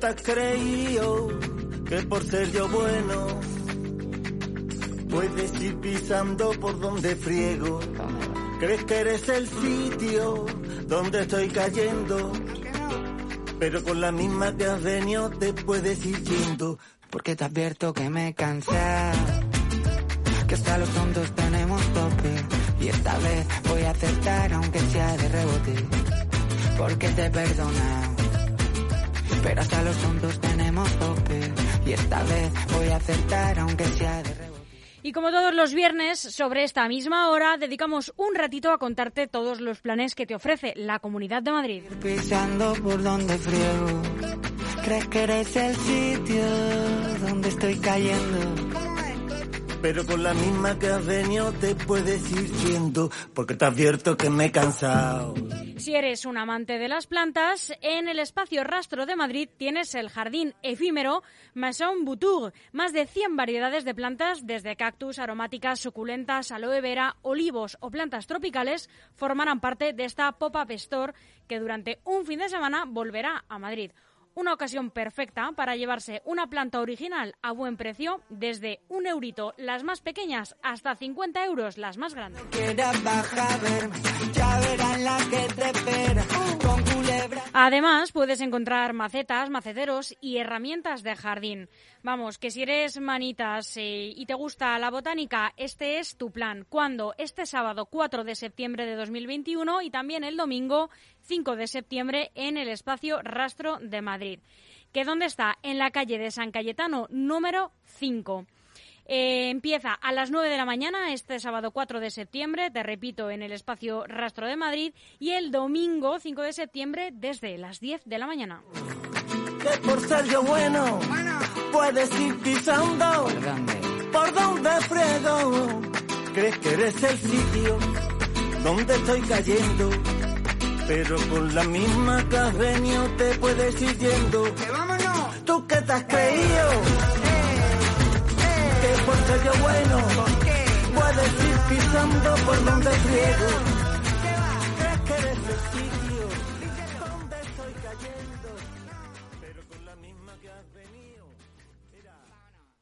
te has creído que por ser yo bueno puedes ir pisando por donde friego? ¿Crees que eres el sitio donde estoy cayendo? Pero con la misma que has venido te puedes ir yendo. Porque te advierto que me cansé. Que hasta los tontos tenemos tope. Y esta vez voy a aceptar aunque sea de rebote. Porque te he perdonado. Pero hasta los tontos tenemos tope. Y esta vez voy a aceptar aunque sea de rebote. Y como todos los viernes, sobre esta misma hora, dedicamos un ratito a contarte todos los planes que te ofrece la Comunidad de Madrid. Pisando por donde friego. ¿Crees que eres el sitio donde estoy cayendo? Pero con la misma que has venido te puedes ir yendo. Porque te advierto que me he cansado. Si eres un amante de las plantas, en el espacio Rastro de Madrid tienes el jardín efímero Maison Boutour. Más de 100 variedades de plantas, desde cactus, aromáticas, suculentas, aloe vera, olivos o plantas tropicales, formarán parte de esta pop-up store que durante un fin de semana volverá a Madrid. Una ocasión perfecta para llevarse una planta original a buen precio, desde un eurito las más pequeñas hasta 50 euros las más grandes. Ya verás la que. Además, puedes encontrar macetas, maceteros y herramientas de jardín. Vamos, que si eres manitas y te gusta la botánica, este es tu plan. ¿Cuándo? Este sábado 4 de septiembre de 2021 y también el domingo 5 de septiembre en el espacio Rastro de Madrid. ¿Que dónde está? En la calle de San Cayetano, número 5. Eh, empieza a las 9 de la mañana este sábado 4 de septiembre, te repito, en el espacio Rastro de Madrid y el domingo 5 de septiembre desde las 10 de la mañana. Que por ser yo bueno, puedes ir pisando ¿Por dónde? por donde friego. ¿Crees que eres el sitio donde estoy cayendo? Pero con la misma que has venido te puedes ir yendo. vámonos! ¿Tú qué te has creído? Pisando por donde friego. ¿Crees que eres el sitio donde estoy cayendo?